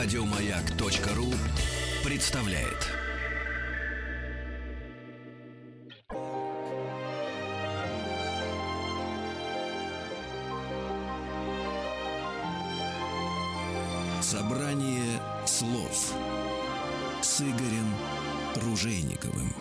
Радиомаяк.ру представляет. Собрание слов с Игорем Ружейниковым.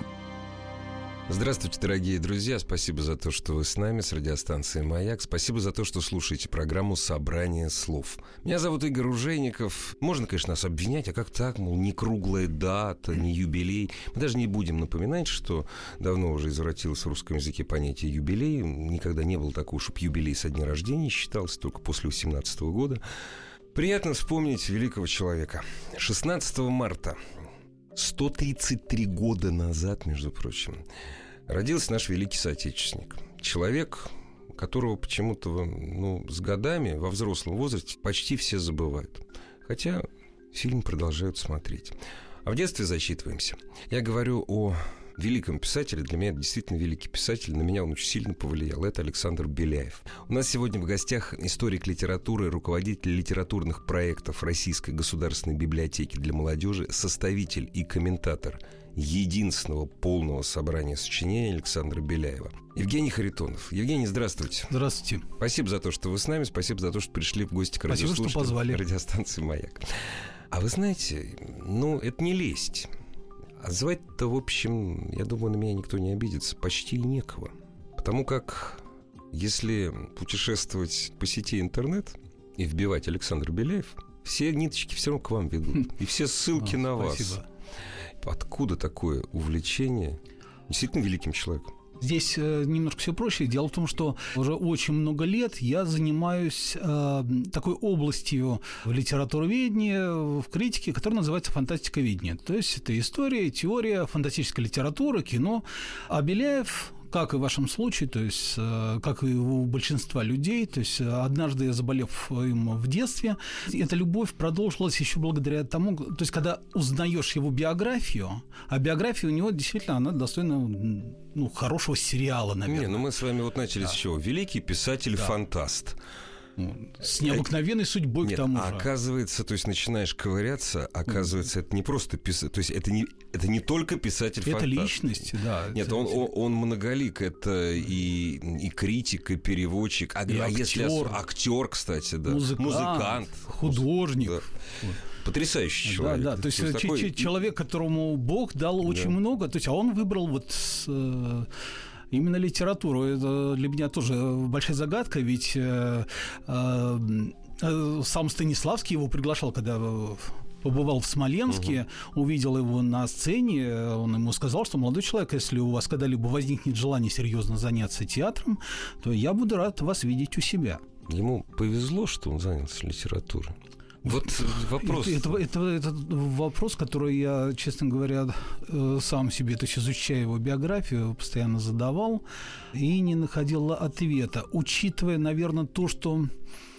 Здравствуйте, дорогие друзья. Спасибо за то, что вы с нами с радиостанции «Маяк». Спасибо за то, что слушаете программу «Собрание слов». Меня зовут Игорь Ружейников. Можно, конечно, нас обвинять, а как так, мол, не круглая дата, не юбилей. Мы даже не будем напоминать, что давно уже извратилось в русском языке понятие «юбилей». Никогда не было такого, чтобы юбилей со дня рождения считался, только после 18 года. Приятно вспомнить великого человека. 16 марта 133 года назад, между прочим, родился наш великий соотечественник. Человек, которого почему-то ну, с годами во взрослом возрасте почти все забывают. Хотя фильм продолжают смотреть. А в детстве зачитываемся. Я говорю о великом писателе. Для меня это действительно великий писатель. На меня он очень сильно повлиял. Это Александр Беляев. У нас сегодня в гостях историк литературы, руководитель литературных проектов Российской государственной библиотеки для молодежи, составитель и комментатор единственного полного собрания сочинений Александра Беляева. Евгений Харитонов. Евгений, здравствуйте. Здравствуйте. Спасибо за то, что вы с нами. Спасибо за то, что пришли в гости к Спасибо, что позвали. радиостанции «Маяк». А вы знаете, ну, это не лесть. А звать-то, в общем, я думаю, на меня никто не обидится, почти и некого. Потому как если путешествовать по сети интернет и вбивать Александр Беляев, все ниточки все равно к вам ведут. И все ссылки на вас. Откуда такое увлечение действительно великим человеком? Здесь э, немножко все проще. Дело в том, что уже очень много лет я занимаюсь э, такой областью в литературоведении, в критике, которая называется фантастиковедение. То есть это история, теория, фантастическая литература, кино. А Беляев как и в вашем случае, то есть э, как и у большинства людей, то есть однажды я заболев им в детстве, эта любовь продолжилась еще благодаря тому, то есть когда узнаешь его биографию, а биография у него действительно она достойна ну, хорошего сериала, наверное. Не, ну мы с вами вот начали да. с чего? Великий писатель-фантаст. Да. С необыкновенной судьбой Нет, к тому а же. оказывается, то есть начинаешь ковыряться, оказывается, это не просто писатель, то есть это не, это не только писатель Это личность, да. Нет, он, он, он многолик, это и, и критик, и переводчик, а, и а актер, если актер, кстати, да. Музыкант, музыкант художник. Да. Потрясающий человек. Да, да, то есть, то есть такой... человек, которому Бог дал очень да. много, то есть, а он выбрал вот э, именно литературу. Это для меня тоже большая загадка, ведь э, э, э сам Станиславский его приглашал, когда побывал в Смоленске, угу. увидел его на сцене, он ему сказал, что молодой человек, если у вас когда-либо возникнет желание серьезно заняться театром, то я буду рад вас видеть у себя. Ему повезло, что он занялся литературой. Вот вопрос. Это, это, это, это вопрос, который я, честно говоря, э, сам себе, то есть изучая его биографию, постоянно задавал и не находил ответа. Учитывая, наверное, то, что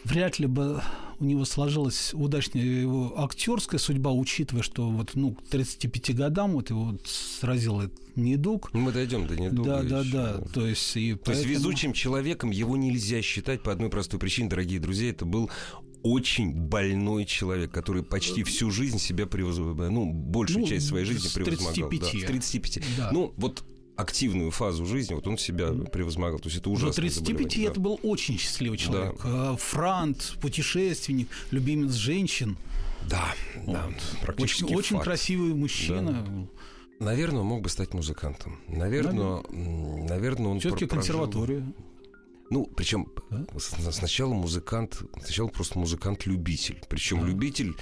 вряд ли бы у него сложилась удачная его актерская судьба, учитывая, что вот ну, к 35 годам вот его сразил этот недуг. Мы дойдем до недуга. Да, да, да. То есть, и то поэтому... есть везучим человеком его нельзя считать по одной простой причине, дорогие друзья, это был очень больной человек, который почти всю жизнь себя превозмогал, ну, большую ну, часть своей жизни превозмогал. 35. Да, с 35. Да. Ну, вот активную фазу жизни, вот он себя превозмогал. То есть это ужасно. До 35 да. это был очень счастливый человек. Да. Э, франт, путешественник, любимец женщин. Да, вот. да. Практически очень, очень красивый мужчина. Да. Наверное, он мог бы стать музыкантом. Наверное, наверное, наверное он все-таки консерваторию. Ну, причем да? сначала музыкант, сначала просто музыкант-любитель. Причем да. любитель,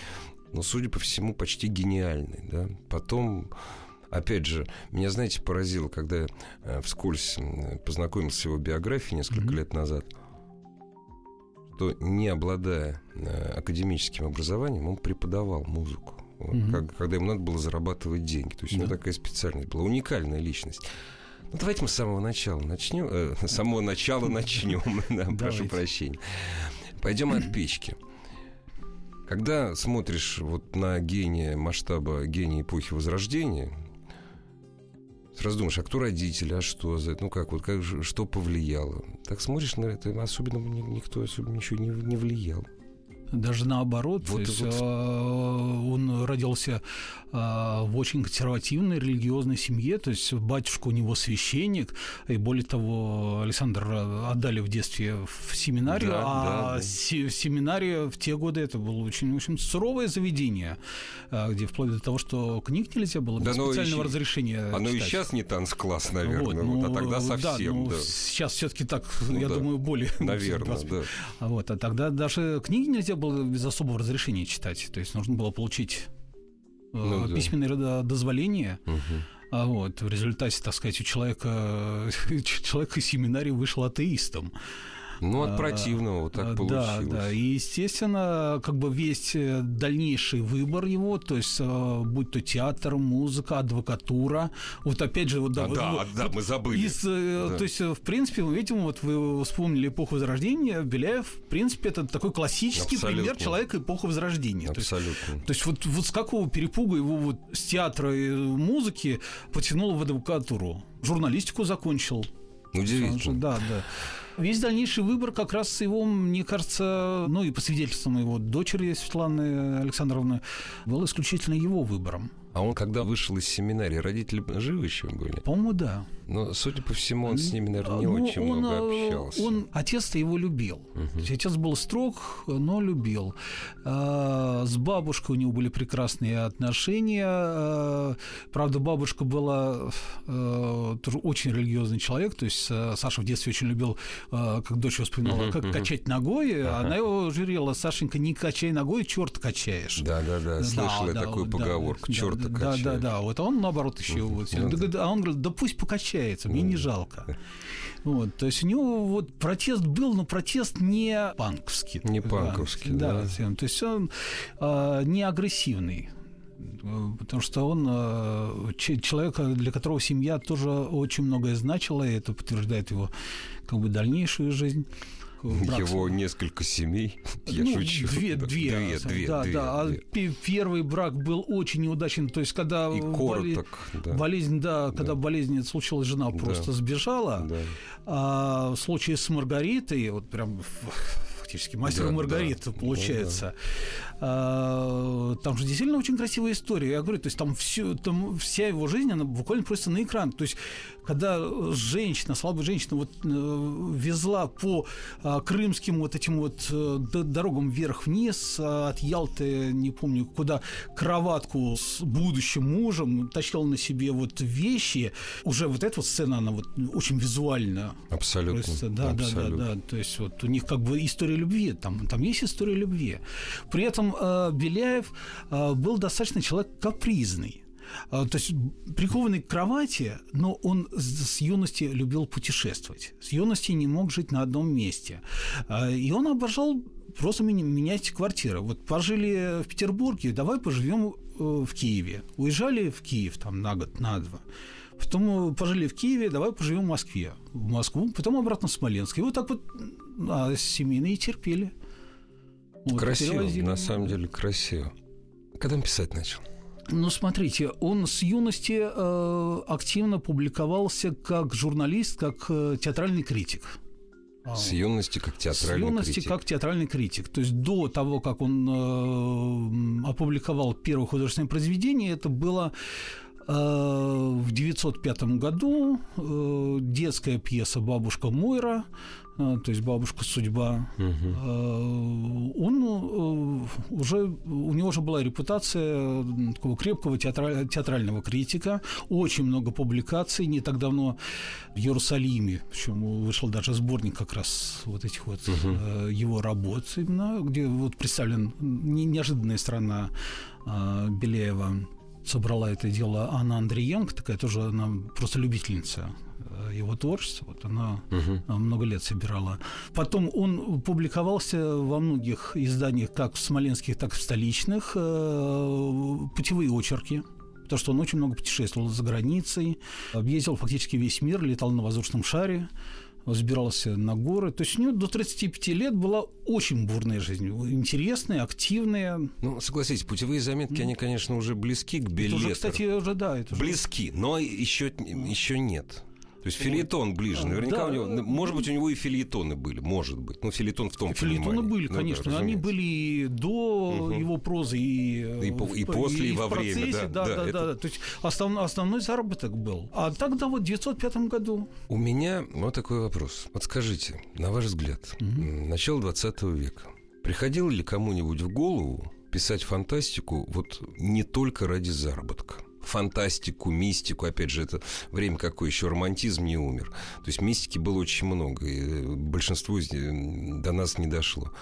ну, судя по всему, почти гениальный. Да? Потом Опять же, меня, знаете, поразило, когда я э, вскользь познакомился с его биографией несколько mm-hmm. лет назад, что не обладая э, академическим образованием, он преподавал музыку. Вот, mm-hmm. как, когда ему надо было зарабатывать деньги. То есть да. у него такая специальность была, уникальная личность. Ну, давайте мы с самого начала начнем. Э, с самого начала начнем, да, прошу прощения. Пойдем от печки. Когда смотришь вот на гения масштаба гения эпохи Возрождения, сразу думаешь, а кто родители, а что за это, ну как вот, как, что повлияло. Так смотришь на это, особенно никто особенно ничего не, не влиял. Даже наоборот. Вот, то есть, вот. Он родился в очень консервативной религиозной семье, то есть батюшка у него священник, и более того, Александр отдали в детстве в семинарию, да, а да, да. семинария в те годы это было очень, очень суровое заведение, где вплоть до того, что книг нельзя было без да, специального еще, разрешения Оно читать. и сейчас не танцкласс, наверное, вот, ну, вот, а тогда совсем. Да, ну, да. Сейчас все-таки так, ну, я да. думаю, более... Наверное, да. Вот, а тогда даже книги нельзя было без особого разрешения читать, то есть нужно было получить ну, письменное да. дозволение. Угу. А вот в результате, так сказать, у человека человек из семинарии вышел атеистом. Ну, от а, противного вот так получилось. Да, да. И, естественно, как бы весь э, дальнейший выбор его, то есть, э, будь то театр, музыка, адвокатура, вот опять же... Вот, да, а, да, вот, да, мы забыли. Из, э, да. То есть, в принципе, мы видим, вот вы вспомнили эпоху Возрождения, Беляев, в принципе, это такой классический Абсолютно. пример человека эпохи Возрождения. Абсолютно. То есть, то есть вот, вот с какого перепуга его вот с театра и музыки потянуло в адвокатуру? Журналистику закончил. Удивительно. Да, да. Весь дальнейший выбор как раз его, мне кажется, ну и по свидетельствам его дочери Светланы Александровны, был исключительно его выбором. А он, когда вышел из семинарии, родители живы еще были? По-моему, да. Но, судя по всему, он с ними, наверное, не ну, очень он, много э, общался. Он, отец-то его любил. Угу. Отец был строг, но любил. А, с бабушкой у него были прекрасные отношения. А, правда, бабушка была а, тоже очень религиозный человек. То есть Саша в детстве очень любил, как дочь воспринимала, как качать ногой. Она его журила, Сашенька, не качай ногой, черт качаешь. Да-да-да, слышала да, такую да, поговорку, да, черт да, качает. Да, да, да. Вот он, наоборот, еще... Вот, а он говорит, да пусть покачается, мне не жалко. Вот, то есть у него вот протест был, но протест не панковский. Не панковский, да. да. То есть он э, не агрессивный потому что он э, человек, для которого семья тоже очень многое значила, и это подтверждает его как бы дальнейшую жизнь брак. Его несколько семей, я ну, шучу. Две, да, две, две, две, да, две, да. Две. А первый брак был очень неудачен, то есть когда И короток, болезнь, да. болезнь, да, когда да. болезнь случилась, жена да. просто сбежала. Да. А в случае с Маргаритой, вот прям фактически мастер да, Маргарита да, получается. Да, да. там же действительно очень красивая история. Я говорю, то есть там все, там вся его жизнь, она буквально просто на экран. То есть когда женщина, слабая женщина, вот э, везла по а, крымским вот этим вот э, дорогам вверх-вниз а, от Ялты, не помню куда, кроватку с будущим мужем, тащила на себе вот вещи, уже вот эта вот сцена, она вот очень визуально. Абсолютно. Просто, да, Абсолютно. да, да, да. То есть вот у них как бы история любви, там, там есть история любви. При этом э, Беляев э, был достаточно человек капризный. А, то есть прикованный к кровати, но он с юности любил путешествовать. С юности не мог жить на одном месте. А, и он обожал просто менять квартиры. Вот пожили в Петербурге, давай поживем э, в Киеве. Уезжали в Киев там на год, на два. Потом пожили в Киеве, давай поживем в Москве. В Москву, потом обратно в Смоленск. И вот так вот а, семейные терпели. Вот, красиво, на самом деле красиво. Когда он писать начал? Ну, смотрите, он с юности э, активно публиковался как журналист, как э, театральный критик. А, с юности как театральный критик. С юности критик. как театральный критик. То есть до того, как он э, опубликовал первое художественное произведение, это было э, в 905 году э, детская пьеса «Бабушка Мойра», то есть бабушка судьба, угу. он э, уже у него уже была репутация такого крепкого театра, театрального критика, очень много публикаций, не так давно в Иерусалиме, причем вышел даже сборник как раз вот этих вот угу. его работ, именно, где вот представлен неожиданная страна Беляева собрала это дело Анна Андриенко, такая тоже она просто любительница его творчество. Вот она угу. много лет собирала. Потом он публиковался во многих изданиях, как в смоленских, так и в столичных, э, путевые очерки потому что он очень много путешествовал за границей, объездил фактически весь мир, летал на воздушном шаре, взбирался на горы. То есть у него до 35 лет была очень бурная жизнь, интересная, активная. Ну, согласитесь, путевые заметки, они, конечно, уже близки к билету. Это уже, кстати, уже, да. Это близки, но еще, еще нет. То есть филитон ближе. Наверняка Да. у него, может быть, у него и филитоны были, может быть. Ну, филитон в том Филитоны понимании. были, Ну да, конечно. Они разумеется. были и до Мгм. его прозы, и, э, И по- и в- после, и в во время, процессе. да, Да, да, да, это- да. То есть основ- основной заработок был. А тогда вот в 905 году. У меня вот такой вопрос. Вот скажите, на ваш взгляд, м, начало 20 века, приходило ли кому-нибудь в голову писать фантастику вот не только ради заработка? Фантастику, мистику, опять же, это время какое еще романтизм не умер. То есть мистики было очень много, и э, большинство до нас не дошло.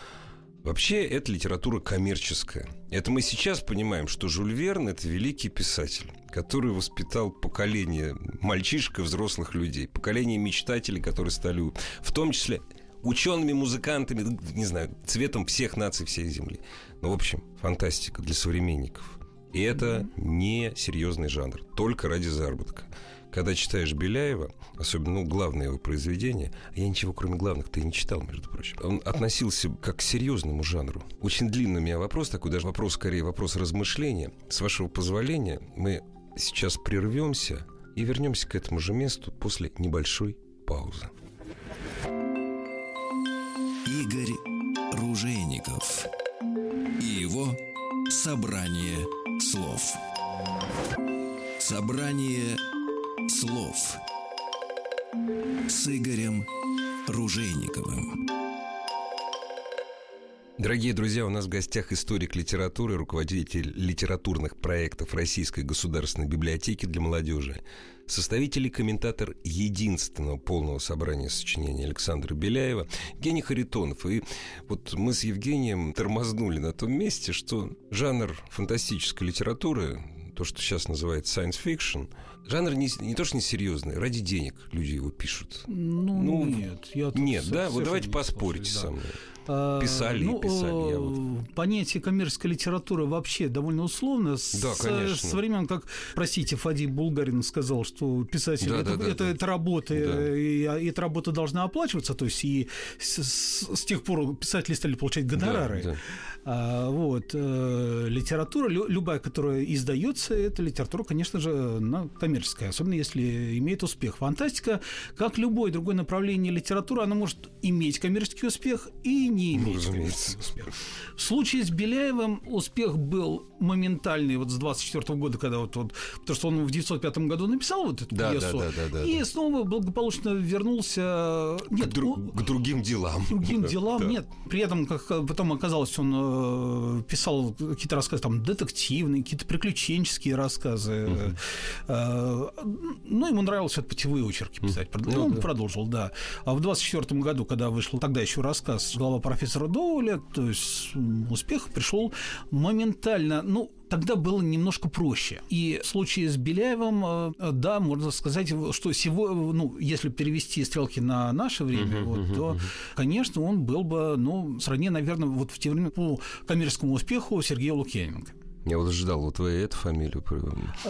Вообще, это литература коммерческая. Это мы сейчас понимаем, что Жюль Верн – это великий писатель, который воспитал поколение мальчишек и взрослых людей, поколение мечтателей, которые стали, в том числе, учеными, музыкантами, не знаю, цветом всех наций всей Земли. Ну, в общем, фантастика для современников. И это не серьезный жанр, только ради заработка. Когда читаешь Беляева, особенно ну, главное его произведение, а я ничего кроме главных-то и не читал, между прочим, он относился как к серьезному жанру. Очень длинный у меня вопрос такой, даже вопрос, скорее вопрос размышления. С вашего позволения мы сейчас прервемся и вернемся к этому же месту после небольшой паузы. Игорь Ружейников и его собрание слов. Собрание слов с Игорем Ружейниковым. Дорогие друзья, у нас в гостях историк литературы, руководитель литературных проектов Российской государственной библиотеки для молодежи, составитель и комментатор единственного полного собрания сочинений Александра Беляева, Евгений Харитонов. И вот мы с Евгением тормознули на том месте, что жанр фантастической литературы, то, что сейчас называется science fiction, жанр не, не то, что несерьезный, ради денег люди его пишут. Ну, Ну, нет. Я Нет, со- да? Вот давайте не поспорите со мной. А, Писали и ну, писали, я э, вот. Понятие коммерческой литературы вообще довольно условно. С, Да, конечно. С времен, как, простите, Фади Булгарин сказал, что писатель Да, это, да, да, это, да. это работа, Да. э, и, а эта работа должна оплачиваться. То есть и с, с- с тех пор писатели стали получать гонорары. Да, да. А, вот э, литература, лю- любая, которая издается, это литература, конечно же, она коммерческая, особенно если имеет успех. Фантастика, как любое другое направление литературы, она может иметь коммерческий успех и не иметь разумеется. коммерческий успех. В случае с Беляевым успех был моментальный вот с 24 года, когда вот, вот потому что он в 905 году написал вот эту Да, да, пьесу, да, да, да, и да. снова благополучно вернулся. Нет, к, дру- он- к другим делам. другим Да, делам да. нет. При этом, как потом оказалось, он э, писал какие-то рассказы там детективные, какие-то приключенческие рассказы. Э, ну, ему нравилось вот путевые очерки писать. Ну, он да. продолжил, да. А в 24 году, когда вышел тогда еще рассказ глава профессора Доуля, то есть успех пришел моментально. Ну, тогда было немножко проще. И в случае с Беляевым, э, да, можно сказать, что сегодня, ну, если перевести стрелки на наше время, вот, то, конечно, он был бы, ну, сродни, наверное, вот в те времена по коммерческому успеху Сергея Лукьяненко. Я вот ждал, вот вы эту фамилию. про-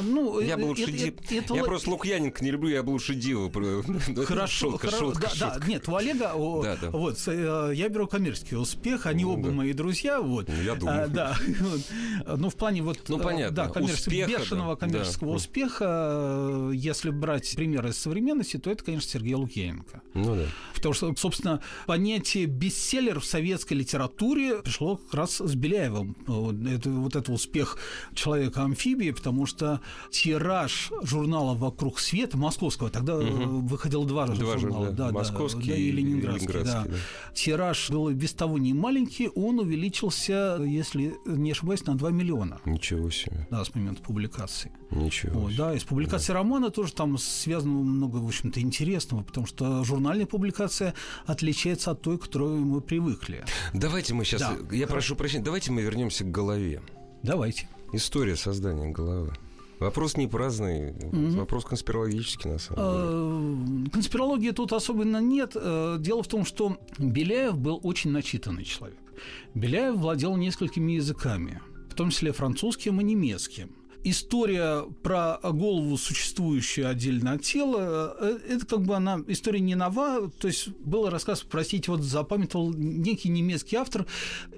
Ну, Я э, бы лучше это- это- это Я л- просто Лукьяненко не люблю, я бы лучше Диву. про- Ну, это Хорошо, шутка, хоро- шутка, да, да, шутка. нет, у Олега, Да, да. вот, э, я беру коммерческий успех, они Ну, оба да. мои друзья, вот. Ну, я думаю. А, да, ну, в плане вот, Ну, э, понятно, да, коммерческого, успеха, бешеного да, коммерческого да. успеха, э, если брать примеры из современности, то это, конечно, Сергей Лукьяненко. Ну да. Потому что, собственно, понятие бестселлер в советской литературе пришло как раз с Беляевым. Вот это, вот это успех человека-амфибии, потому что тираж журнала «Вокруг света» московского, тогда э, выходило два, Два журнала. журнала, московский да, и и ленинградский. ленинградский, да. да. Тираж был без того не маленький, он увеличился, если не ошибаюсь, на 2 миллиона. Ничего себе. Да, с момента публикации. Ничего Вот, себе. да, из публикации романа тоже там связано много, в общем-то, интересного, потому что журнальная публикация отличается от той, к которой мы привыкли. Давайте мы сейчас... Да, я прошу прощения, давайте мы вернемся к голове. Давайте. История создания головы. Вопрос не праздный, вопрос конспирологический, на самом деле. Э, Конспирологии тут особенно нет. Э, Дело в том, что Беляев был очень начитанный человек. Беляев владел несколькими языками, в том числе французским и немецким. История про голову, существующую отдельно от тела, э, это как бы она история не нова. То есть был рассказ, простите, вот запамятовал некий немецкий автор,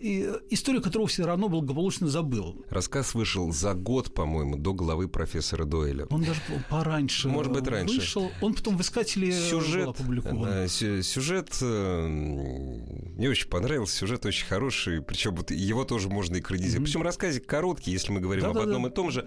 и историю которого все равно благополучно забыл. Рассказ вышел за год, по-моему, до главы профессора Дойля. Он даже пораньше Может быть, раньше. вышел. Он потом в «Искателе» сюжет, был опубликован. Да, сюжет э, мне очень понравился, сюжет очень хороший, причем вот его тоже можно экранизировать. Mm-hmm. Причем рассказик короткий, если мы говорим да, об одном да. и том же.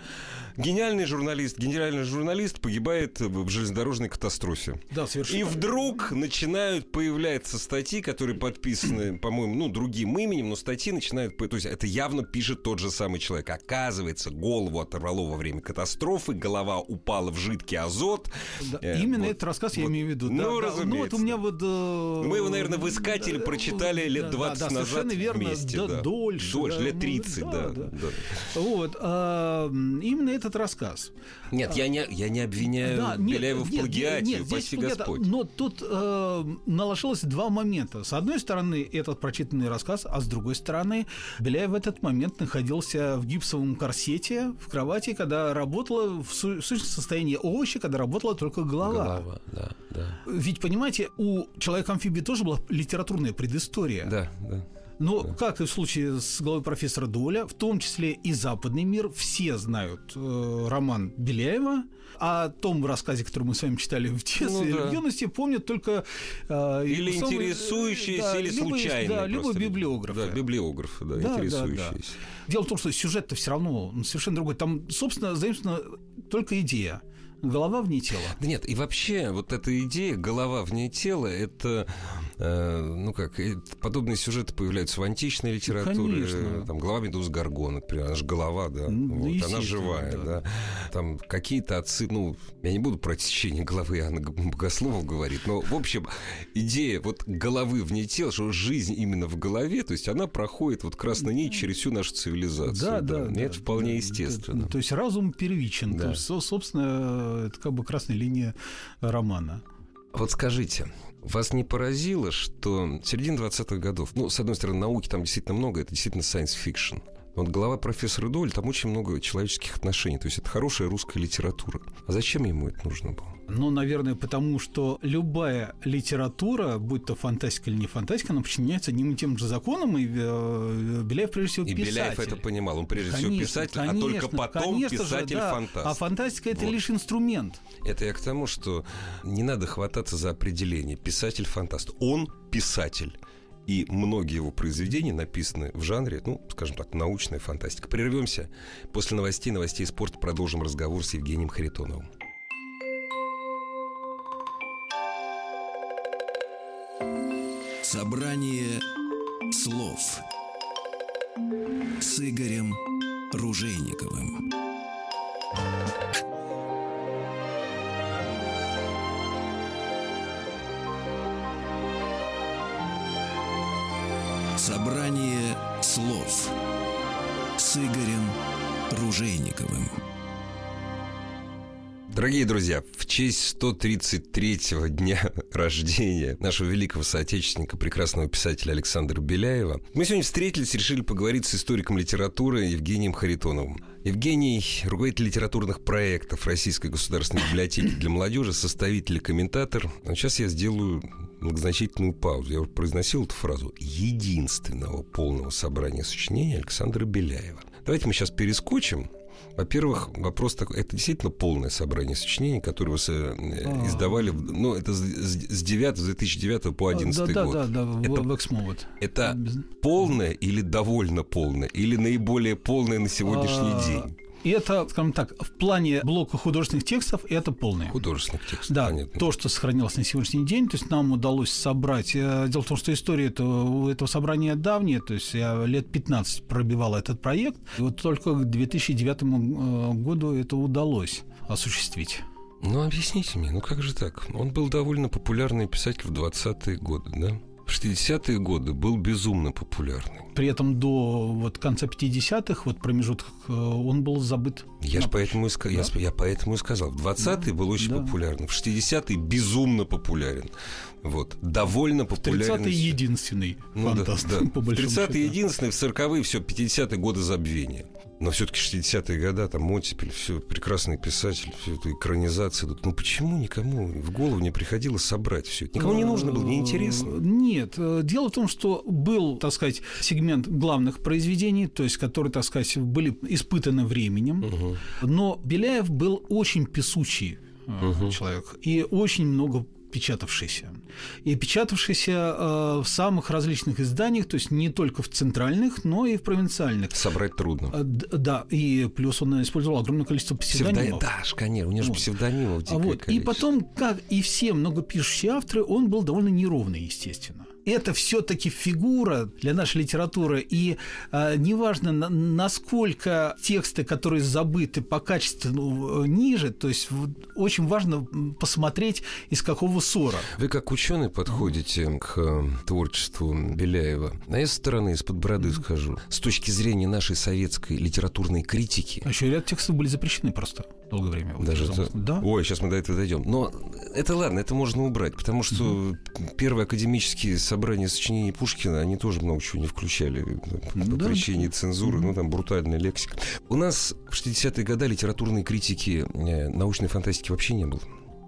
Гениальный журналист, генеральный журналист погибает в железнодорожной катастрофе. Да, совершенно. И вдруг начинают появляться статьи, которые подписаны, по-моему, ну, другим именем, но статьи начинают... То есть это явно пишет тот же самый человек. Оказывается, голову оторвало во время катастрофы, голова упала в жидкий азот. Да, э, именно вот, этот рассказ вот, я имею в виду. Ну, да, разумеется. Ну, вот у меня вот... Э, мы его, наверное, в «Искателе» да, прочитали лет 20 да, да, назад верно, вместе. Да, да. Дольше. Дольше, да, лет 30, ну, да. да, да. да. Вот. А, именно этот рассказ. Нет, я не, я не обвиняю да, Беляева в плагиате, нет, упаси Господь. Но тут э, наложилось два момента. С одной стороны, этот прочитанный рассказ, а с другой стороны, Беляев в этот момент находился в гипсовом корсете, в кровати, когда работала в сущности состоянии овоща, когда работала только голова. Голова, да, да. Ведь, понимаете, у человека-амфибии тоже была литературная предыстория. Да, да. Но, да. как и в случае с главой профессора Доля, в том числе и западный мир, все знают э, роман Беляева, о том рассказе, который мы с вами читали в детстве ну, да. в юности, помнят только... Э, или самые, интересующиеся, да, или либо, случайные. Да, либо библиографы. Да, библиографы, да, да интересующиеся. Да, да. Дело в том, что сюжет-то все равно совершенно другой. Там, собственно, заимствована только идея. Голова вне тела. Да нет, и вообще вот эта идея голова вне тела, это Э, ну как, подобные сюжеты появляются в античной литературе. Конечно. Там глава Медузы Гаргон, например, она же голова, да, ну, вот, она живая, да. да. Там какие-то отцы, ну, я не буду про течение головы Анны Богословов говорить, но, в общем, идея вот головы вне тела, что жизнь именно в голове, то есть она проходит вот красной нить через всю нашу цивилизацию. Да, да. да, да это вполне да, естественно. То есть разум первичен. Да. То есть, собственно, это как бы красная линия романа. Вот скажите, вас не поразило, что середина 20-х годов, ну, с одной стороны, науки там действительно много, это действительно science fiction. Вот глава профессора Доль, там очень много человеческих отношений. То есть это хорошая русская литература. А зачем ему это нужно было? Ну, наверное, потому что любая литература, будь то фантастика или не фантастика, она подчиняется одним и тем же законам, и э, Беляев прежде всего и писатель. И Беляев это понимал, он прежде конечно, всего писатель, конечно, а только потом писатель-фантаст. Да. А фантастика – это вот. лишь инструмент. Это я к тому, что не надо хвататься за определение. Писатель-фантаст. Он писатель. И многие его произведения написаны в жанре, ну, скажем так, научная фантастика. Прервемся. После новостей, новостей спорта продолжим разговор с Евгением Харитоновым. Собрание слов с Игорем Ружейниковым. Дорогие друзья, в честь 133-го дня рождения нашего великого соотечественника, прекрасного писателя Александра Беляева, мы сегодня встретились и решили поговорить с историком литературы Евгением Харитоновым. Евгений – руководитель литературных проектов Российской государственной библиотеки для молодежи, составитель и комментатор. А сейчас я сделаю многозначительную паузу. Я уже произносил эту фразу единственного полного собрания сочинений Александра Беляева. Давайте мы сейчас перескочим во-первых, вопрос такой, это действительно полное собрание сочинений, которые вы а. издавали, ну, это с 9, с 2009 по 2011 да, год. Да, да, да, это, в Эксмовод. Это полное или довольно полное, или наиболее полное на сегодняшний а, день? И это, скажем так, в плане блока художественных текстов это полное. Художественных текстов, Да, понятно. то, что сохранилось на сегодняшний день, то есть нам удалось собрать... Э, дело в том, что история этого, у этого собрания давняя, то есть я лет 15 пробивал этот проект, и вот только к 2009 э, году это удалось осуществить. Ну, объясните мне, ну как же так? Он был довольно популярный писатель в 20-е годы, да? В 60-е годы был безумно популярный. При этом до вот конца 50-х, вот промежуток, э, он был забыт. Я же поэтому и, да? я, я поэтому и сказал. В 20-е да. был очень да. популярный, в 60-е безумно популярен. Вот. Довольно популярен. 30-е единственный ну, фантаст, да, да. по 30-е единственный, в 40-е все, 50-е годы забвения. Но все-таки 60-е годы, там оттепель, все, прекрасный писатель, все это экранизация. Ну почему никому в голову не приходило собрать все? Никому не нужно было, неинтересно. Нет. Э, дело в том, что был, так сказать, сегмент главных произведений, то есть которые, так сказать, были испытаны временем. Угу. Но Беляев был очень песучий угу. человек и очень много печатавшийся. И печатавшийся э, в самых различных изданиях, то есть не только в центральных, но и в провинциальных. Собрать трудно. Э, да, и плюс он использовал огромное количество псевдонимов. Псевдо... Да, конечно, у него же вот. псевдонимов дикое вот. И потом, как и все многопишущие авторы, он был довольно неровный, естественно это все-таки фигура для нашей литературы, и э, неважно, на, насколько тексты, которые забыты по качеству ну, ниже, то есть очень важно посмотреть, из какого ссора. Вы как ученый подходите к э, творчеству Беляева. А я со стороны, из-под бороды скажу. С точки зрения нашей советской литературной критики... А еще ряд текстов были запрещены просто долгое время. Даже это... да? Ой, сейчас мы до этого дойдем. Но это ладно, это можно убрать, потому что угу. первые академические собрания сочинений Пушкина, они тоже много чего не включали по да. причине цензуры, угу. ну там брутальная лексика. У нас в 60-е годы литературной критики э, научной фантастики вообще не было.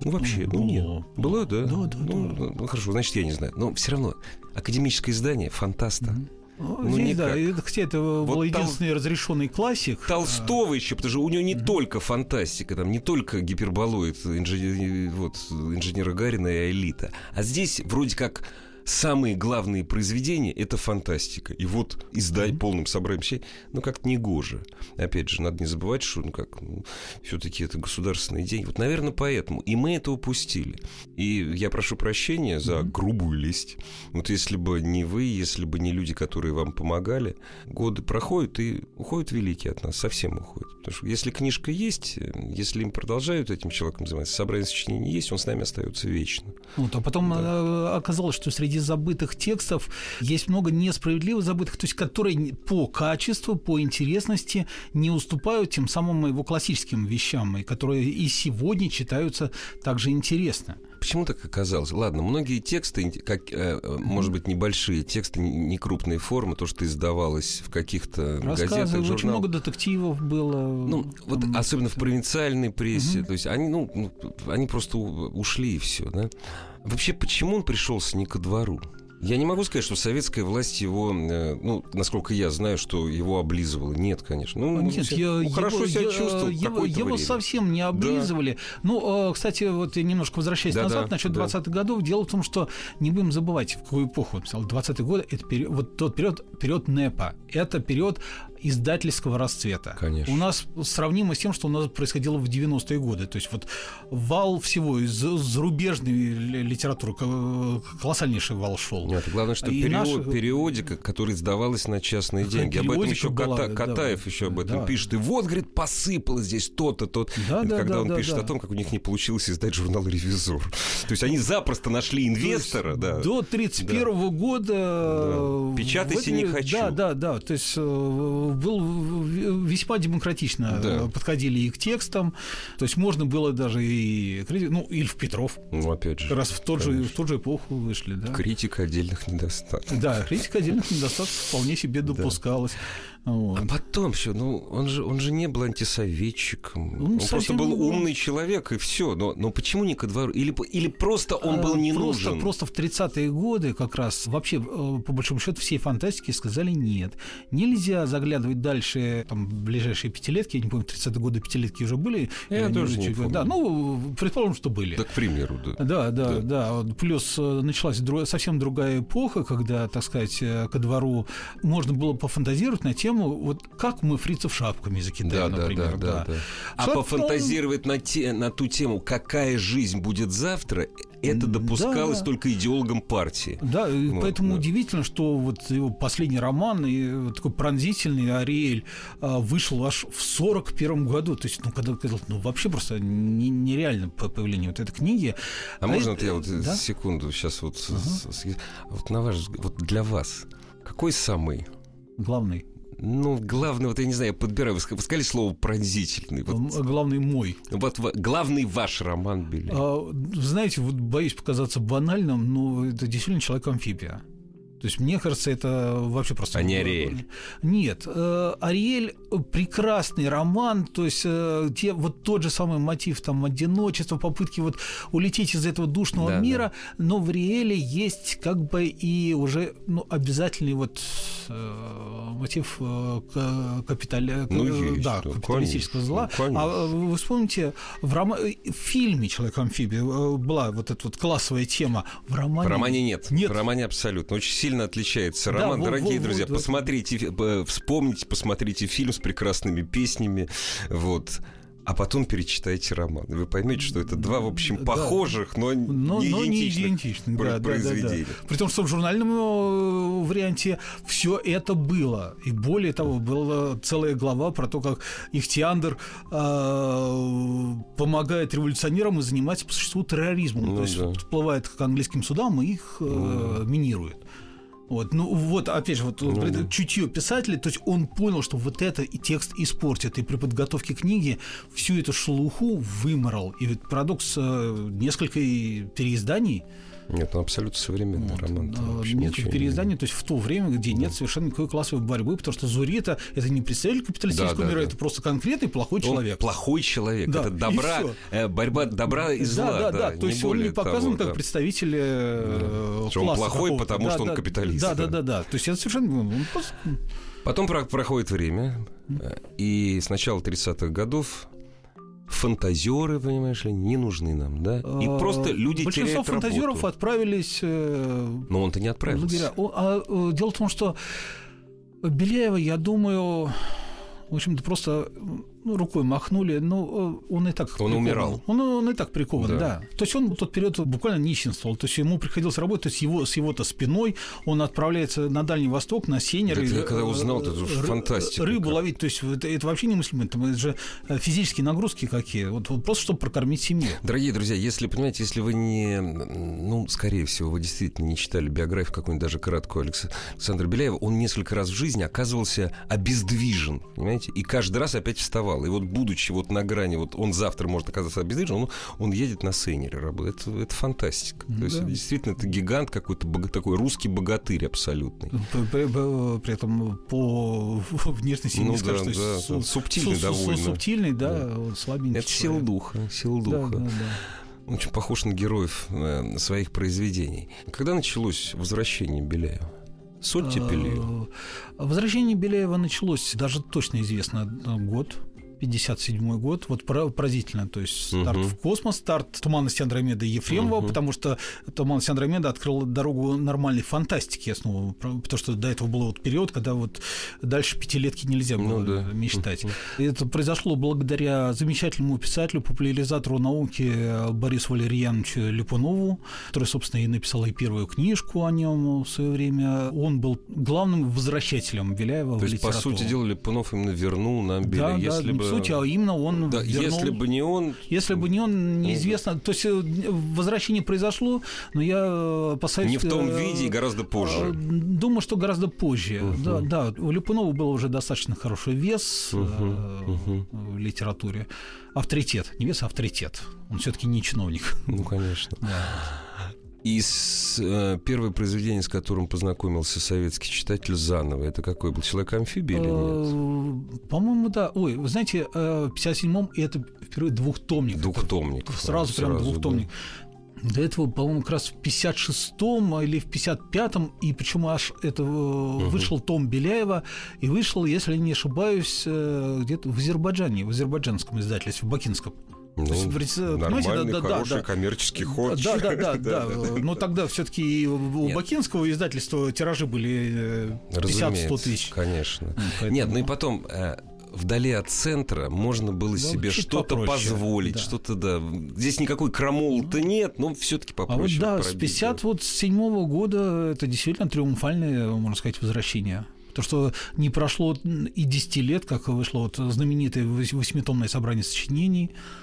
Ну, вообще, ну, нет. Была, да? Да, да, ну, да. Ну, хорошо, значит, я не знаю. Но все равно, академическое издание, фантаста, mm ну, Здесь, да, это, кстати, это вот был единственный там... разрешенный классик. Толстого еще, потому что у него не mm-hmm. только фантастика, там не только гиперболоид инженер, вот, инженера Гарина и Элита, а здесь вроде как самые главные произведения это фантастика. И вот издай mm-hmm. полным собранием всей, ну как-то не гоже. Опять же, надо не забывать, что ну как, ну, все-таки это государственные деньги. Вот, наверное, поэтому. И мы это упустили. И я прошу прощения за mm-hmm. грубую лесть. Вот если бы не вы, если бы не люди, которые вам помогали, годы проходят и уходят великие от нас, совсем уходят. Потому что если книжка есть, если им продолжают этим человеком заниматься, собрание сочинений есть, он с нами остается вечно. Вот, а потом да. Э, оказалось, что среди забытых текстов есть много несправедливо забытых, то есть которые по качеству, по интересности не уступают тем самым его классическим вещам, и которые и сегодня читаются также интересно. Почему так оказалось? Ладно, многие тексты, как, э, может быть, небольшие тексты, не крупные формы, то, что издавалось в каких-то газетах, журналах. очень много детективов было. Ну, вот особенно в провинциальной прессе. Угу. То есть они, ну, ну, они просто ушли и все, да? Вообще, почему он пришелся не ко двору? Я не могу сказать, что советская власть его, э, ну, насколько я знаю, что его облизывала. Нет, конечно. Ну, Нет, все, я, ну, хорошо его, себя чувствовал. Его, его время. совсем не облизывали. Да. Ну, э, кстати, вот я немножко возвращаясь да, назад, да, насчет да. 20-х годов. Дело в том, что не будем забывать, в какую эпоху он писал. 20-е годы это период, вот тот период, период НЭПа. Это период издательского расцвета. Конечно. У нас сравнимо с тем, что у нас происходило в 90-е годы. То есть вот вал всего из зарубежной литературы, колоссальнейший вал шел. Нет, главное, что период, наш... периодика, которая издавалась на частные деньги. Об этом еще была, Кота, Катаев да, еще об этом да. пишет. И вот, говорит, посыпалось здесь то-то, то-то. Да, да, когда да, он да, пишет да. о том, как у них не получилось издать журнал «Ревизор». То есть они запросто нашли инвестора. Да. До 1931 да. года... Да. Печатайте не хочу. Да, да, да. То есть э, был весьма демократично да. подходили и к текстам. То есть можно было даже и... Ну, Ильф Петров. Ну, опять же. Раз в, тот же, в ту же эпоху вышли, да. Критика отдельных недостатков. Да, критика отдельных недостатков вполне себе допускалась. Вот. А потом все, ну он же он же не был антисоветчиком, он, он просто был умный человек и все. Но, но почему не ко двору? Или или просто он а, был не просто, нужен? Просто в 30-е годы как раз вообще э, по большому счету всей фантастики сказали нет, нельзя заглядывать дальше там ближайшие пятилетки, я не помню 30-е годы пятилетки уже были. Я, тоже не помню. Да, ну предположим, что были. Так к примеру, да. Да, да, да. да. Плюс э, началась друг, совсем другая эпоха, когда, так сказать, э, ко двору можно было пофантазировать на тему тему, вот как мы фрицев шапками закидаем, да, например. Да, да, да. да. А Шап... пофантазировать на, те, на ту тему, какая жизнь будет завтра, это допускалось да, только идеологам партии. Да, вот, поэтому да. удивительно, что вот его последний роман, и такой пронзительный Ариэль, а, вышел аж в 41 году. То есть, ну, когда ну, вообще просто нереально появление вот этой книги. А, а можно это, я вот да? секунду сейчас вот, uh вот на ваш вот для вас какой самый главный ну, главное, вот я не знаю, я подбираю, вы сказали слово пронзительный. Вот. Главный мой. Вот главный ваш роман Билли. А, знаете, вот боюсь показаться банальным, но это действительно человек-амфибия. То есть, мне кажется, это вообще просто... А не Ариэль? Нет. Э, Ариэль прекрасный роман, то есть э, те, вот тот же самый мотив там одиночества, попытки вот улететь из этого душного Да, мира, но в Ариэле есть как бы и уже ну, обязательный вот э, мотив капитали... Ну, есть, да, да, капиталистического конечно, зла. ну, конечно. А вы вспомните, в, рома- в фильме «Человек-амфибия» была вот эта вот классовая тема. В романе... В романе нет. Нет. В романе абсолютно. Очень сильно отличается Да, роман. во- Дорогие во- друзья, вот- посмотрите, вспомните, посмотрите фильм с прекрасными песнями. Вот. А потом перечитайте роман. И Вы поймете, что это два, в общем, Да. похожих, но, но, не но не идентичных идентичных, про- да, да, да, да. произведения. При том, что в журнальном э, варианте все это было. И более того, была целая глава про то, как Ихтиандр э, помогает революционерам и занимается по существу терроризмом. Ну То есть да. всплывает к английским судам и их э, минирует. Вот, ну вот, опять же, вот Ну вот да. это чутье писателя, то есть он понял, что вот это и текст испортит, и при подготовке книги всю эту шелуху выморал. И ведь парадокс э, несколько переизданий, Нет, ну абсолютно современный вот, роман. там э, вообще несколько ничего не- переизданий, то есть в то время, где нет совершенно никакой классовой борьбы, потому что Зурита это не представитель капиталистического Да, да, мира, да. это просто конкретный плохой Он человек. плохой человек. Да, это добра, э, борьба добра и зла. да, да, да. То не есть он не показан того, как да. представитель э, он класса плохой, какого-то. потому Да, что он да, капиталист, Да, да. да, да, да. То есть это совершенно он просто Потом про- проходит время, э, и с начала 30-х годов фантазеры, понимаешь ли, не нужны нам, да? И Э, просто люди Большинство теряют фантазеров работу. отправились э, Но он-то не отправился. а, э, дело в том, что Беляева, я думаю, в общем-то, просто ну, рукой махнули, но э, он и так Он прикован. умирал. Он, он и так прикован, Да. да. То есть он в тот период буквально нищенствовал. То есть ему приходилось работать то есть его, с его-то спиной. Он отправляется на Дальний Восток, на сенеры. Это я когда узнал, это же фантастика Рыбу как. ловить. То есть это, это вообще немыслимо. Это, это же э, физические нагрузки какие. Вот, вот просто чтобы прокормить семью. Дорогие друзья, если, понимаете, если вы не, ну, скорее всего, вы действительно не читали биографию какую-нибудь, даже краткую Алекс- Александра Беляева, он несколько раз в жизни оказывался обездвижен, понимаете, и каждый раз опять вставал. И вот будучи вот на грани, вот он завтра может оказаться обездвижен, он, он едет на сейнере работает. Это, это фантастика. То есть, Да. действительно, это гигант какой-то, такой русский богатырь абсолютный. При, при- при этом по внешности Ну не скажешь, да, что да, да. су- Субтильный су- су- довольно. Субтильный, да, Да. слабенький. Это человек. духа, сила Да, духа. да, да. Очень похож на героев э, своих произведений. Когда началось возвращение Беляева? Соль пили? Э, Возвращение Беляева началось, даже точно известно, год. 57 год, вот пора- поразительно, то есть старт Мгм. в космос, старт «Туманности Андромеды» Ефремова, Мгм. потому что «Туманность Андромеда» открыла дорогу нормальной фантастике основу, потому что до этого был вот период, когда вот дальше пятилетки нельзя было Ну да. мечтать. И это произошло благодаря замечательному писателю, популяризатору науки Борису Валерьяновичу Липунову, который, собственно, и написал и первую книжку о нем в свое время. Он был главным возвращателем Беляева То в есть, по литературу. сути дела, Липунов именно вернул нам Беля. Да, если да, бы... сути, а именно он Да, вернул- если бы не он... если бы не он, неизвестно. То есть э, возвращение произошло, но я э, опасаюсь... Не в том э, виде и гораздо позже. Думаю, что гораздо позже. Мгм. Да, да, у Липунова был уже достаточно хороший вес э, Мгм, в литературе. Авторитет. Не вес, а авторитет. Он все-таки не чиновник. Ну, конечно. Да. И с, э, первое произведение, с которым познакомился советский читатель заново, это какой был? Человек-амфибия или нет? По-моему, да. Ой, вы знаете, э, в 57-м это впервые двухтомник. Двухтомник. Это Сразу прям Сразу, двухтомник. До этого, по-моему, как раз в 56-м или в 55-м, и причем аж это э, вышел том Беляева, и вышел, если не ошибаюсь, э, где-то в Азербайджане, в азербайджанском издательстве, в Бакинском. Ну, То есть, понимаете, нормальный, да, да, хороший да. коммерческий ход. Да, да, да, да. Но тогда все-таки у Нет. Бакинского издательства тиражи были э, 50-100 Разумеется, тысяч. Конечно. Поэтому- Нет, ну и потом, э, вдали от центра можно было себе чуть что-то попроще, позволить, да. что-то, да. Здесь никакой крамол-то нет, но все-таки А вот попроще. да, с пробить, 57 года это действительно триумфальное, можно сказать, возвращение. То, что не прошло и 10 лет, как вышло вот знаменитое вось- восьмитомное собрание сочинений, э,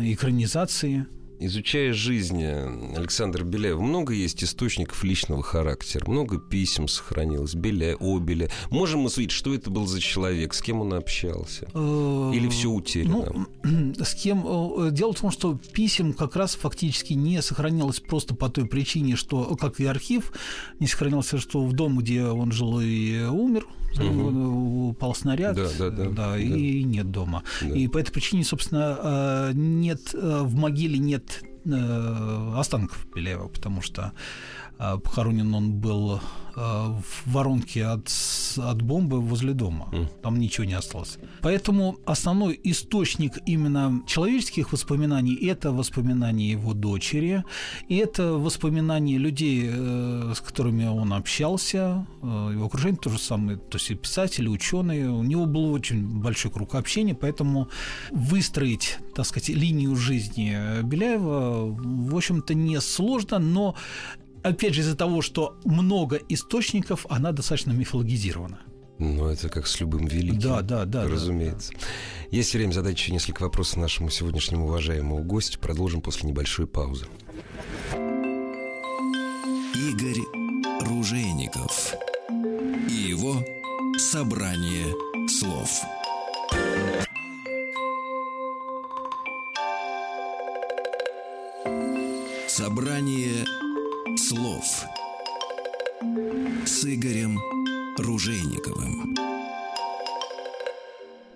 экранизации. Изучая жизнь Александра Беляева, много есть источников личного характера, много писем сохранилось, Беля, Обеля. Можем мы судить, что это был за человек, с кем он общался? Э, Или все утеряно? Ну, с кем... Э, дело в том, что писем как раз фактически не сохранилось просто по той причине, что, как и архив, не сохранился, что в дом, где он жил и умер, угу. упал снаряд, да, да, да, да, да, и нет дома. Да. И по этой причине, собственно, э, нет в могиле нет останков Беляева, потому что похоронен он был Э, в воронке от, от бомбы возле дома. Там ничего не осталось. Поэтому основной источник именно человеческих воспоминаний – это воспоминания его дочери, и это воспоминания людей, э, с которыми он общался, э, его окружение то же самое, то есть и писатели, ученые. У него был очень большой круг общения, поэтому выстроить, так сказать, линию жизни Беляева, в общем-то, не сложно, но опять же, из-за того, что много источников, она достаточно мифологизирована. Ну, это как с любым великим. Да, да, да. Разумеется. Да, да. Есть время задать еще несколько вопросов нашему сегодняшнему уважаемому гостю. Продолжим после небольшой паузы. Игорь Ружейников и его «Собрание слов». Собрание слов с Игорем Ружейниковым.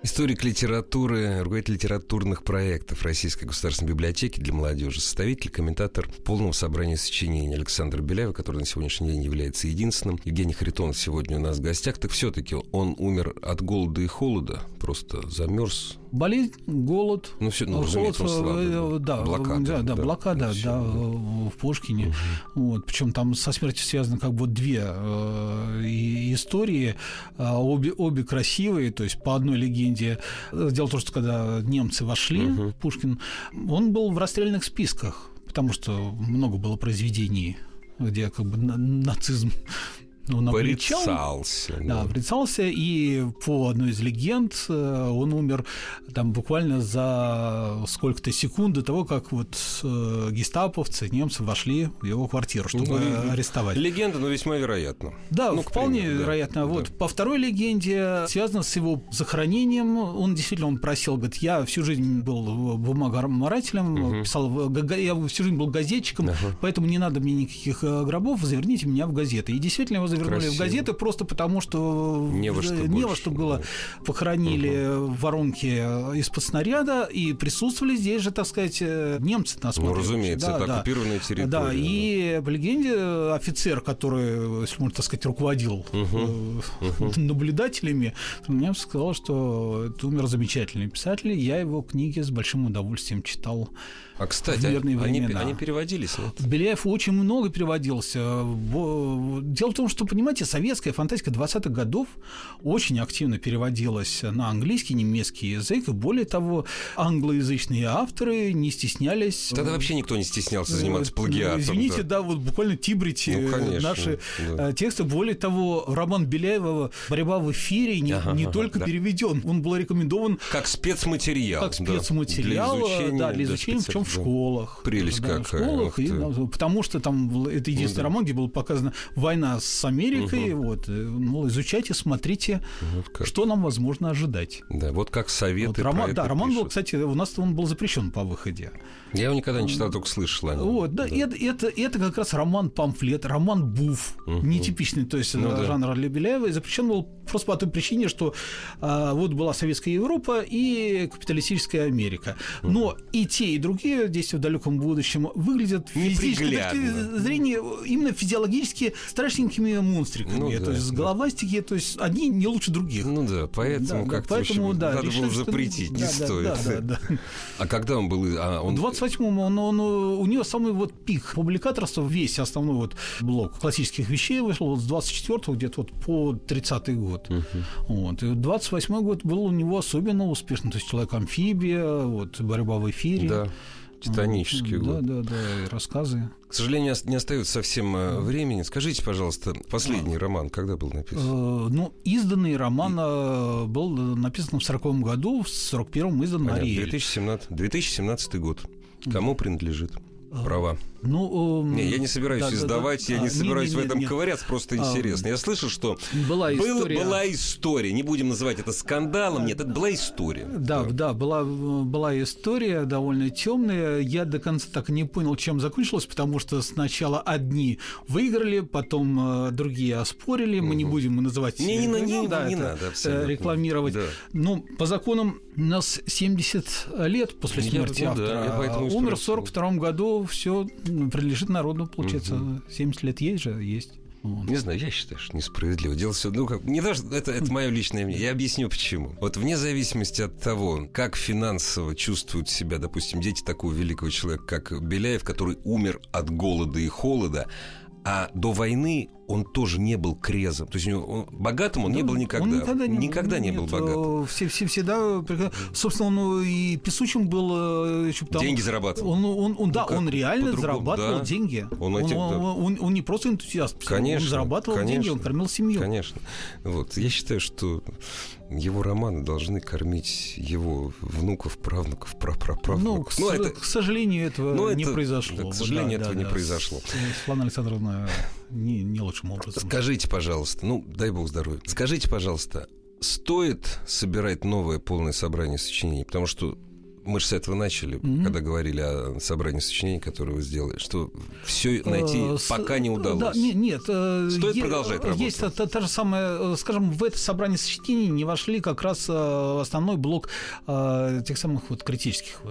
Историк литературы, руководитель литературных проектов Российской государственной библиотеки для молодежи, составитель, комментатор полного собрания сочинений Александра Беляева, который на сегодняшний день является единственным. Евгений Харитонов сегодня у нас в гостях. Так все-таки он умер от голода и холода, просто замерз, Болезнь, голод. Ну, все, ну, он слабый, э, да, блокада. Да, да, да блокада, да, да, в Пушкине. Угу. Вот, причем там со смертью связаны как бы две э, истории, а обе, обе красивые, то есть по одной легенде. Дело в том, что когда немцы вошли угу. в Пушкин, он был в расстрельных списках, потому что много было произведений где как бы нацизм он порицался. Да, да, порицался, и по одной из легенд э, он умер там буквально за сколько-то секунд до того, как вот э, гестаповцы, немцы вошли в его квартиру, чтобы ну, арестовать. Легенда, но весьма вероятно. Да, ну, вполне примеру, вероятно. Да, вот по второй легенде связано с его захоронением. Он действительно он просил, говорит, я всю жизнь был бумагоморателем, угу. писал, я всю жизнь был газетчиком, ага. поэтому не надо мне никаких э, гробов, заверните меня в газеты. И действительно его завернули Красиво. в газеты просто потому, что не во что, не во что было. Похоронили угу. воронки из-под снаряда и присутствовали здесь же, так сказать, э, немцы на Ну, разумеется, да, это да. оккупированная территория. Да, и по легенде офицер, который, если можно так сказать, руководил угу. наблюдателями, мне сказал, что это умер замечательный писатель. Я его книги с большим удовольствием читал. А, кстати, они, они переводились? Нет? Беляев очень много переводился. Дело в том, что, понимаете, советская фантастика 20-х годов очень активно переводилась на английский, немецкий язык. И более того, англоязычные авторы не стеснялись... Тогда вообще никто не стеснялся заниматься плагиатом. Извините, да, да вот буквально тибрите ну, конечно, наши да. Э, тексты. Более того, роман Беляева «Борьба в эфире» не, ага, не ага, только да. переведен, он был рекомендован... Как спецматериал. Как спецматериал, да, для изучения, да, для изучения, причем в школах. Прелесть да, какая. В школах, и, потому что там это единственный ну, да. роман, где была показана война с Америкой. Угу. Вот, ну, изучайте, смотрите, вот что нам возможно ожидать. Да, вот как советы. Вот, роман, да, роман пишут. был, кстати, у нас он был запрещен по выходе. Я его никогда не читал, только слышал. Вот, да, да. Это, это, это как раз роман-памфлет, роман буф, угу. нетипичный, то есть ну, жанр да. Беляева, и запрещен был просто по той причине, что а, вот была Советская Европа и капиталистическая Америка. Но и те, и другие действия в далеком будущем выглядят физически точки зрения именно физиологически страшненькими монстриками. Ну, да, то есть да. головастики, то есть они не лучше других. Ну да, поэтому да, как-то поэтому, да, надо решили, было запретить, что... не да, стоит. Да, да, да. А когда он был? А он... В 28-м он, он, у него самый вот пик публикаторства, весь основной вот блок классических вещей вышел вот с 24-го где-то вот по 30-й год. Угу. Вот. И 28-й год был у него особенно успешный. То есть «Человек-амфибия», вот, «Борьба в эфире». Да. Титанический вот. год. Да, да, да, и рассказы. К сожалению, не остается совсем э, времени. Скажите, пожалуйста, последний а, роман когда был написан? Э, ну, изданный роман э, был написан в 40 году, в 41-м издан Понятно, Ариэль. 2017, 2017 год. Кому принадлежит? Права. Ну, не, я не собираюсь да, издавать, да, да. я не а, собираюсь не, не, в этом не, ковыряться, просто а, интересно. Я слышал, что была история. Был, была история, не будем называть это скандалом, нет, это была история. Да, да, да была, была история довольно темная. Я до конца так не понял, чем закончилось, потому что сначала одни выиграли, потом э, другие оспорили. Мы угу. не будем называть... Не, не, не, да, не надо э, абсолютно. рекламировать. Да. Ну, по законам у нас 70 лет после смерти я, автора. Да, Умер в 42 году, все принадлежит народу, получается. Угу. 70 лет есть же, есть. Вот. Не знаю, я считаю, что несправедливо. Дело все, ну как, не то, что это, это мое личное мнение. Я объясню почему. Вот вне зависимости от того, как финансово чувствуют себя, допустим, дети такого великого человека, как Беляев, который умер от голода и холода, а до войны он тоже не был крезом. То есть он, богатым он да, не был никогда. Он никогда не, никогда не нет, был богатым. Все, все, всегда... Собственно, он и песучим был... Еще там, деньги зарабатывал. Он, он, он, да, ну, он реально зарабатывал да. деньги. Он, этим, он, да. он, он, он не просто энтузиаст. Конечно, он зарабатывал конечно, деньги, он кормил семью. Конечно. Вот. Я считаю, что его романы должны кормить его внуков, правнуков, прапраправнуков. Ну, к, ну, это, к сожалению, этого ну, не это, произошло. К сожалению, да, этого да, не да. произошло. Светлана Александровна не, не лучшим образом. Скажите, пожалуйста, ну, дай бог здоровья. Скажите, пожалуйста, стоит собирать новое полное собрание сочинений? Потому что мы же с этого начали, mm-hmm. когда говорили о собрании сочинений, которые вы сделали, что все найти э, пока не удалось. Да, нет, нет. Э, Стоит е- продолжать работу. Есть та, та, же самая, э, скажем, в это собрание сочинений не вошли как раз основной блок тех самых вот критических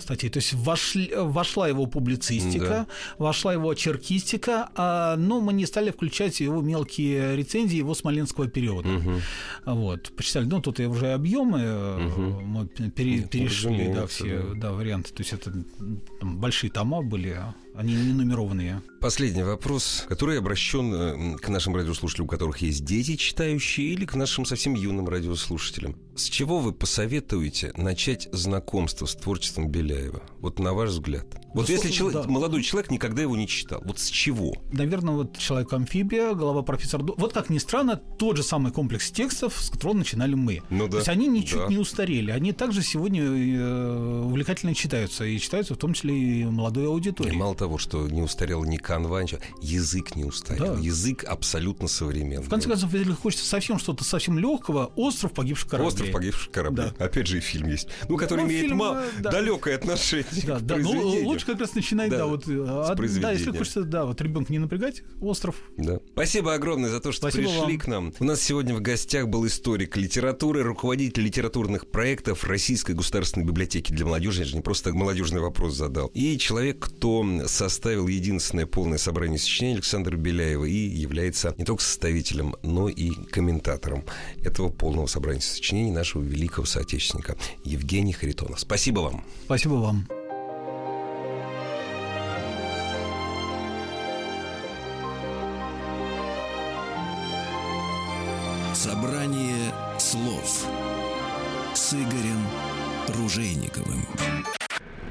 статей. То есть вошли, вошла его публицистика, да. вошла его черкистика, а, но мы не стали включать его мелкие рецензии его смоленского периода. Угу. Вот, почитали, ну тут уже объемы угу. мы пере, ну, перешли, да, все да. Да, варианты. То есть это там, большие тома были, они не нумерованные. Последний вопрос, который обращен э, к нашим радиослушателям, у которых есть дети читающие, или к нашим совсем юным радиослушателям. С чего вы посоветуете начать знакомство с творчеством Беляева? Вот на ваш взгляд. Вот да, если человек, да. молодой человек никогда его не читал, вот с чего? Наверное, вот «Человек-амфибия», «Голова профессора...» Вот как ни странно, тот же самый комплекс текстов, с которого начинали мы. Ну, да. То есть они ничуть да. не устарели. Они также сегодня э, увлекательно читаются. И читаются в том числе и молодой аудитории. И мало того, что не устарел ни канва, ничего, язык не устарел. Да. Язык абсолютно современный. В конце концов, если хочется совсем что-то совсем легкого, «Остров погибших кораблей». «Остров погибших кораблей». Да. Опять же и фильм есть. Ну, который ну, имеет фильм, ма- да. далекое отношение да, к да. Ну, лучше как раз начинать, да, да вот. А, да, если хочется, да, вот ребенка не напрягать, «Остров». Да. Спасибо огромное за то, что Спасибо пришли вам. к нам. У нас сегодня в гостях был историк литературы, руководитель литературных проектов Российской государственной библиотеки для молодежи. Я же не просто молодежный вопрос задал. И человек, кто составил единственное полное собрание сочинений Александра Беляева и является не только составителем, но и комментатором этого полного собрания сочинений нашего великого соотечественника Евгения Харитона. Спасибо вам. Спасибо вам. Собрание слов с Игорем Ружейниковым.